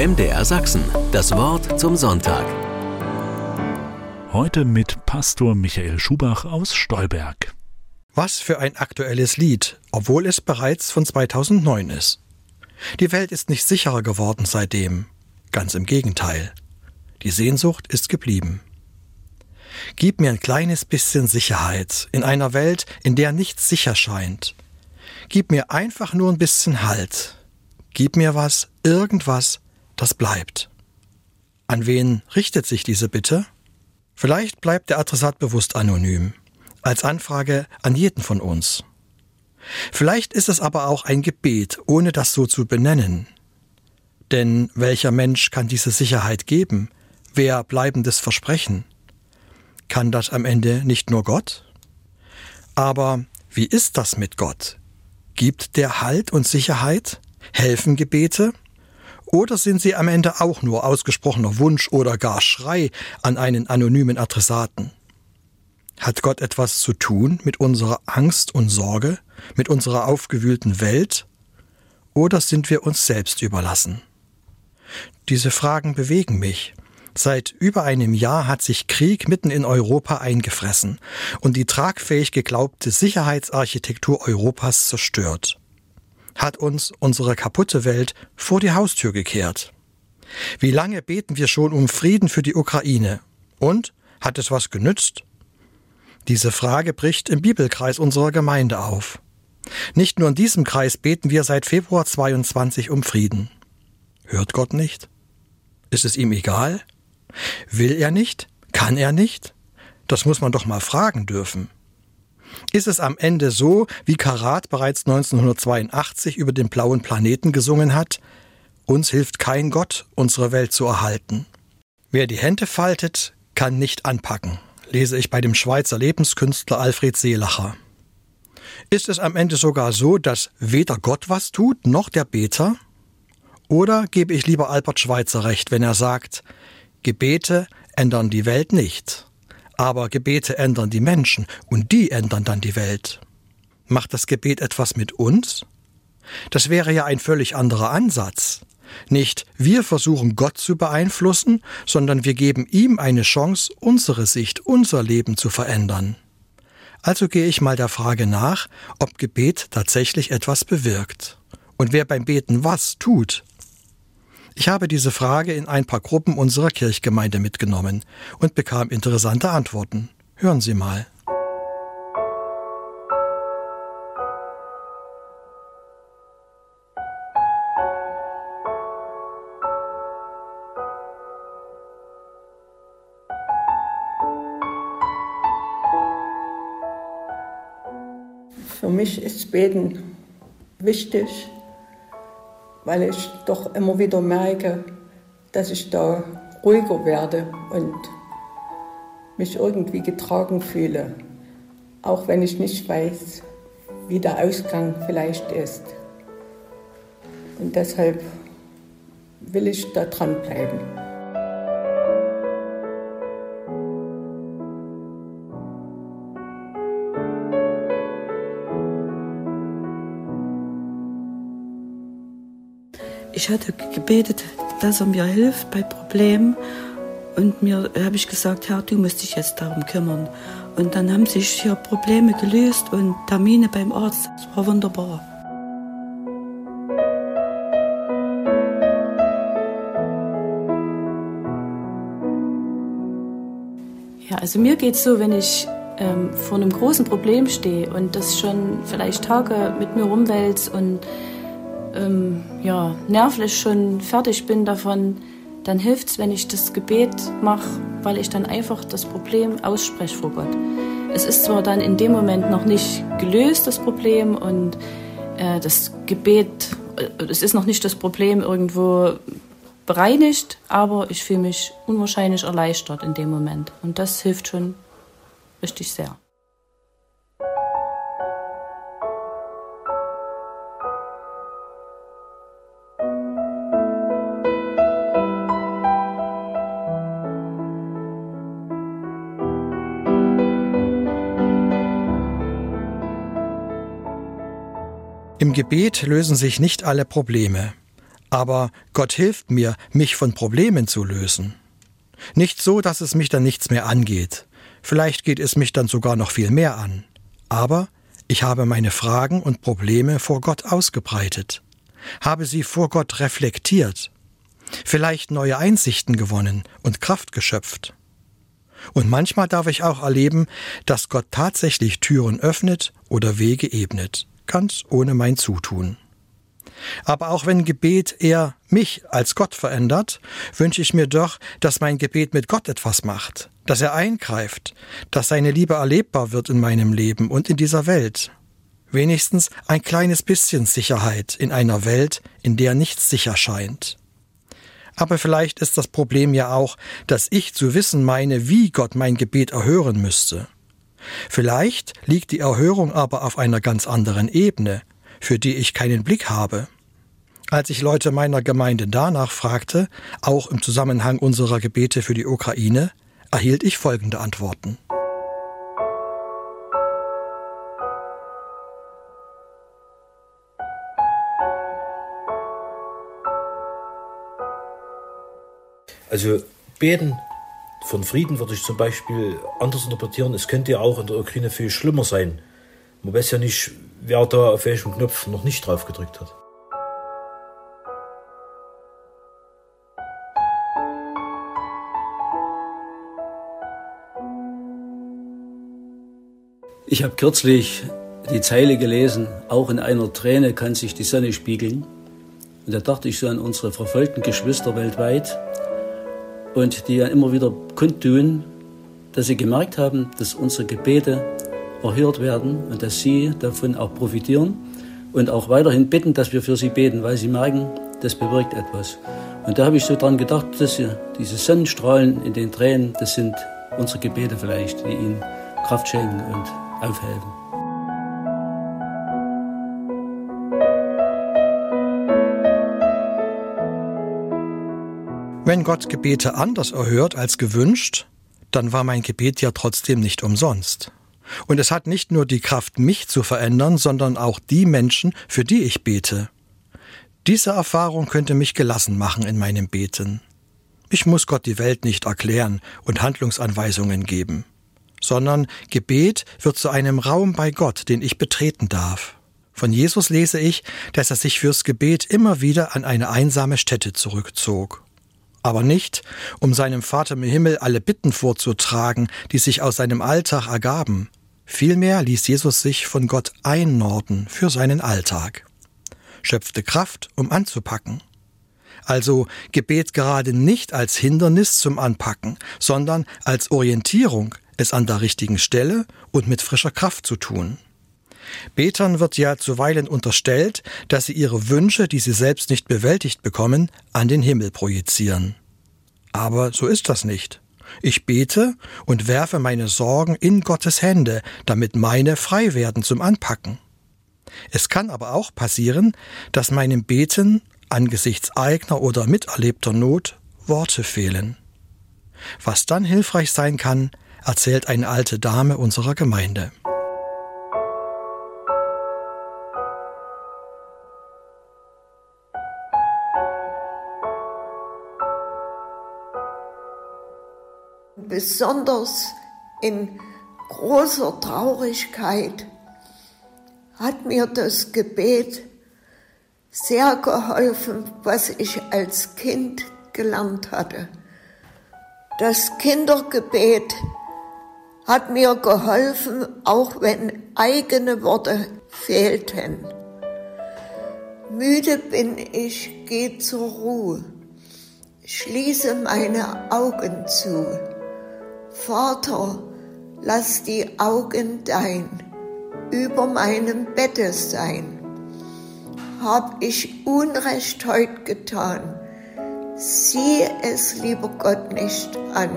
MDR Sachsen. Das Wort zum Sonntag. Heute mit Pastor Michael Schubach aus Stolberg. Was für ein aktuelles Lied, obwohl es bereits von 2009 ist. Die Welt ist nicht sicherer geworden seitdem. Ganz im Gegenteil. Die Sehnsucht ist geblieben. Gib mir ein kleines bisschen Sicherheit in einer Welt, in der nichts sicher scheint. Gib mir einfach nur ein bisschen Halt. Gib mir was, irgendwas, das bleibt. An wen richtet sich diese Bitte? Vielleicht bleibt der Adressat bewusst anonym, als Anfrage an jeden von uns. Vielleicht ist es aber auch ein Gebet, ohne das so zu benennen. Denn welcher Mensch kann diese Sicherheit geben? Wer bleibendes versprechen? Kann das am Ende nicht nur Gott? Aber wie ist das mit Gott? Gibt der Halt und Sicherheit? Helfen Gebete? Oder sind sie am Ende auch nur ausgesprochener Wunsch oder gar Schrei an einen anonymen Adressaten? Hat Gott etwas zu tun mit unserer Angst und Sorge, mit unserer aufgewühlten Welt? Oder sind wir uns selbst überlassen? Diese Fragen bewegen mich, Seit über einem Jahr hat sich Krieg mitten in Europa eingefressen und die tragfähig geglaubte Sicherheitsarchitektur Europas zerstört. Hat uns unsere kaputte Welt vor die Haustür gekehrt. Wie lange beten wir schon um Frieden für die Ukraine? Und hat es was genützt? Diese Frage bricht im Bibelkreis unserer Gemeinde auf. Nicht nur in diesem Kreis beten wir seit Februar 22 um Frieden. Hört Gott nicht? Ist es ihm egal? Will er nicht? Kann er nicht? Das muss man doch mal fragen dürfen. Ist es am Ende so, wie Karat bereits 1982 über den blauen Planeten gesungen hat? Uns hilft kein Gott, unsere Welt zu erhalten. Wer die Hände faltet, kann nicht anpacken, lese ich bei dem Schweizer Lebenskünstler Alfred Seelacher. Ist es am Ende sogar so, dass weder Gott was tut, noch der Beter? Oder gebe ich lieber Albert Schweitzer recht, wenn er sagt, Gebete ändern die Welt nicht, aber Gebete ändern die Menschen und die ändern dann die Welt. Macht das Gebet etwas mit uns? Das wäre ja ein völlig anderer Ansatz. Nicht wir versuchen Gott zu beeinflussen, sondern wir geben ihm eine Chance, unsere Sicht, unser Leben zu verändern. Also gehe ich mal der Frage nach, ob Gebet tatsächlich etwas bewirkt. Und wer beim Beten was tut, ich habe diese Frage in ein paar Gruppen unserer Kirchgemeinde mitgenommen und bekam interessante Antworten. Hören Sie mal. Für mich ist Beten wichtig, weil ich doch immer wieder merke, dass ich da ruhiger werde und mich irgendwie getragen fühle, auch wenn ich nicht weiß, wie der Ausgang vielleicht ist. Und deshalb will ich da dranbleiben. Ich hatte gebetet, dass er mir hilft bei Problemen. Und mir habe ich gesagt, Herr, du musst dich jetzt darum kümmern. Und dann haben sich hier Probleme gelöst und Termine beim Arzt. Das war wunderbar. Ja, also mir geht es so, wenn ich ähm, vor einem großen Problem stehe und das schon vielleicht Tage mit mir rumwälzt und ähm, ja, nervlich schon fertig bin davon, dann hilft es, wenn ich das Gebet mache, weil ich dann einfach das Problem ausspreche vor Gott. Es ist zwar dann in dem Moment noch nicht gelöst, das Problem, und äh, das Gebet, äh, es ist noch nicht das Problem irgendwo bereinigt, aber ich fühle mich unwahrscheinlich erleichtert in dem Moment. Und das hilft schon richtig sehr. Im Gebet lösen sich nicht alle Probleme, Aber Gott hilft mir, mich von Problemen zu lösen. Nicht so, dass es mich dann nichts mehr angeht. Vielleicht geht es mich dann sogar noch viel mehr an. Aber ich habe meine Fragen und Probleme vor Gott ausgebreitet, habe sie vor Gott reflektiert, vielleicht neue Einsichten gewonnen und Kraft geschöpft. Und manchmal darf ich auch erleben, dass Gott tatsächlich Türen öffnet oder Wege ebnet, ganz ohne mein Zutun. Aber auch wenn Gebet eher mich als Gott verändert, wünsche ich mir doch, dass mein Gebet mit Gott etwas macht, dass er eingreift, dass seine Liebe erlebbar wird in meinem Leben und in dieser Welt. Wenigstens ein kleines bisschen Sicherheit in einer Welt, in der nichts sicher scheint. Aber vielleicht ist das Problem ja auch, dass ich zu wissen meine, wie Gott mein Gebet erhören müsste. Vielleicht liegt die Erhörung aber auf einer ganz anderen Ebene, für die ich keinen Blick habe. Als ich Leute meiner Gemeinde danach fragte, auch im Zusammenhang unserer Gebete für die Ukraine, erhielt ich folgende Antworten. Also beten von Frieden würde ich zum Beispiel anders interpretieren. Es könnte ja auch in der Ukraine viel schlimmer sein. Man weiß ja nicht, wer da auf welchem Knopf noch nicht drauf gedrückt hat. Ich habe kürzlich die Zeile gelesen, auch in einer Träne kann sich die Sonne spiegeln. Und da dachte ich so an unsere verfolgten Geschwister weltweit und die ja immer wieder kundtun, dass sie gemerkt haben, dass unsere Gebete erhört werden und dass sie davon auch profitieren und auch weiterhin bitten, dass wir für sie beten, weil sie merken, das bewirkt etwas. Und da habe ich so dran gedacht, dass sie, diese Sonnenstrahlen in den Tränen, das sind unsere Gebete vielleicht, die ihnen Kraft schenken und aufhelfen. Wenn Gott Gebete anders erhört als gewünscht, dann war mein Gebet ja trotzdem nicht umsonst. Und es hat nicht nur die Kraft, mich zu verändern, sondern auch die Menschen, für die ich bete. Diese Erfahrung könnte mich gelassen machen in meinem Beten. Ich muss Gott die Welt nicht erklären und Handlungsanweisungen geben, sondern Gebet wird zu einem Raum bei Gott, den ich betreten darf. Von Jesus lese ich, dass er sich fürs Gebet immer wieder an eine einsame Stätte zurückzog. Aber nicht, um seinem Vater im Himmel alle Bitten vorzutragen, die sich aus seinem Alltag ergaben, Vielmehr ließ Jesus sich von Gott einnorden für seinen Alltag, schöpfte Kraft, um anzupacken. Also Gebet gerade nicht als Hindernis zum Anpacken, sondern als Orientierung, es an der richtigen Stelle und mit frischer Kraft zu tun. Betern wird ja zuweilen unterstellt, dass sie ihre Wünsche, die sie selbst nicht bewältigt bekommen, an den Himmel projizieren. Aber so ist das nicht. Ich bete und werfe meine Sorgen in Gottes Hände, damit meine frei werden zum Anpacken. Es kann aber auch passieren, dass meinem Beten angesichts eigener oder miterlebter Not Worte fehlen. Was dann hilfreich sein kann, erzählt eine alte Dame unserer Gemeinde. Besonders in großer Traurigkeit hat mir das Gebet sehr geholfen, was ich als Kind gelernt hatte. Das Kindergebet hat mir geholfen, auch wenn eigene Worte fehlten. Müde bin ich, geh zur Ruhe, schließe meine Augen zu Vater, lass die Augen dein über meinem Bette sein. Hab ich Unrecht heut getan, sieh es, lieber Gott, nicht an.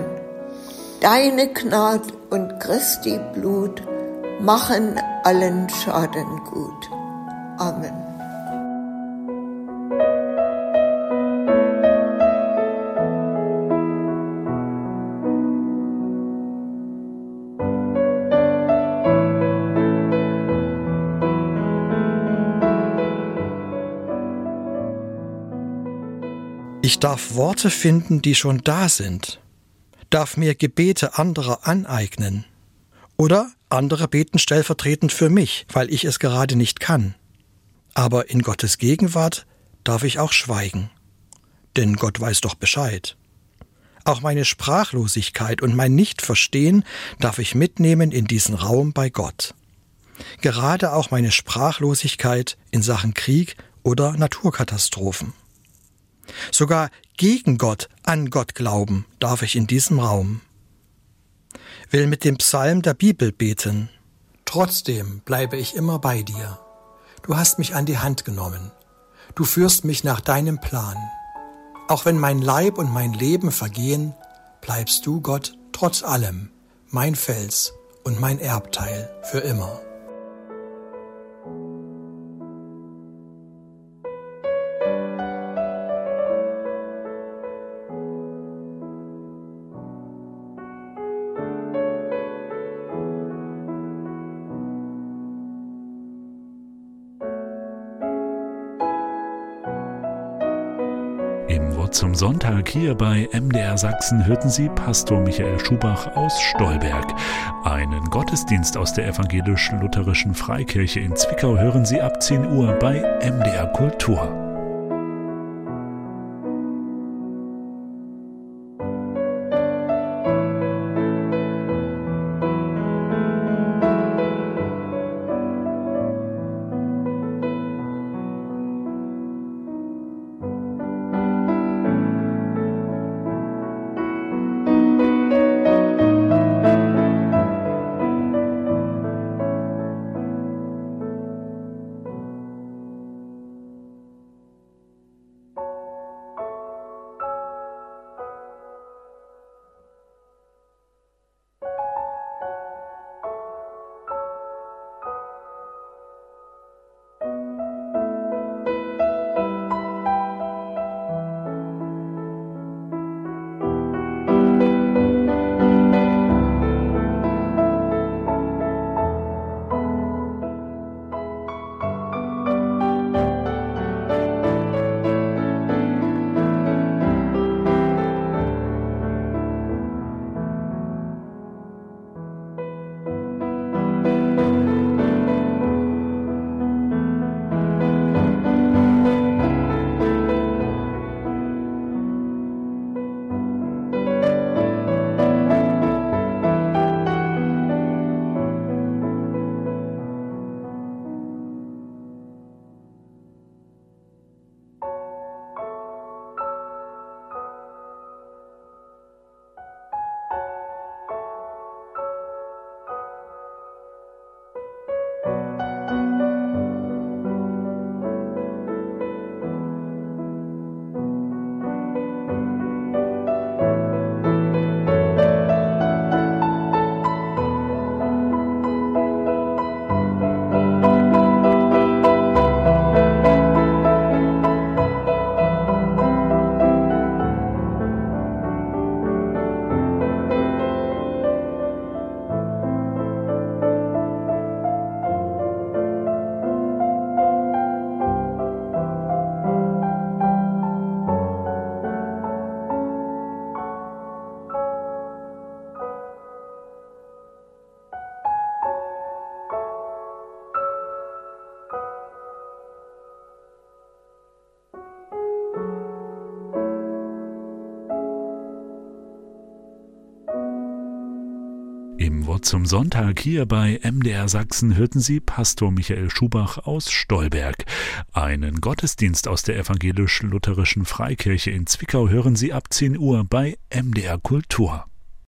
Deine Gnad und Christi Blut machen allen Schaden gut. Amen. Ich darf Worte finden, die schon da sind, darf mir Gebete anderer aneignen. Oder andere beten stellvertretend für mich, weil ich es gerade nicht kann. Aber in Gottes Gegenwart darf ich auch schweigen. Denn Gott weiß doch Bescheid. Auch meine Sprachlosigkeit und mein Nichtverstehen darf ich mitnehmen in diesen Raum bei Gott. Gerade auch meine Sprachlosigkeit in Sachen Krieg oder Naturkatastrophen. Sogar gegen Gott, an Gott glauben darf ich in diesem Raum. Will mit dem Psalm der Bibel beten. Trotzdem bleibe ich immer bei dir. Du hast mich an die Hand genommen. Du führst mich nach deinem Plan. Auch wenn mein Leib und mein Leben vergehen, bleibst du, Gott, trotz allem, mein Fels und mein Erbteil für immer. Im Wort zum Sonntag hier bei MDR Sachsen hörten Sie Pastor Michael Schubach aus Stolberg. Einen Gottesdienst aus der evangelisch-lutherischen Freikirche in Zwickau hören Sie ab 10 Uhr bei MDR Kultur. Wort zum Sonntag hier bei MDR Sachsen hörten Sie Pastor Michael Schubach aus Stolberg. Einen Gottesdienst aus der evangelisch-lutherischen Freikirche in Zwickau hören Sie ab 10 Uhr bei MDR Kultur.